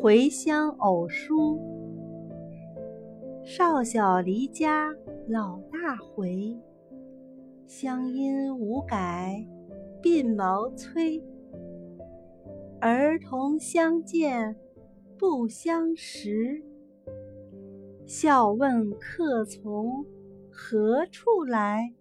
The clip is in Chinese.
回乡偶书。少小离家老大回，乡音无改鬓毛衰。儿童相见不相识，笑问客从何处来。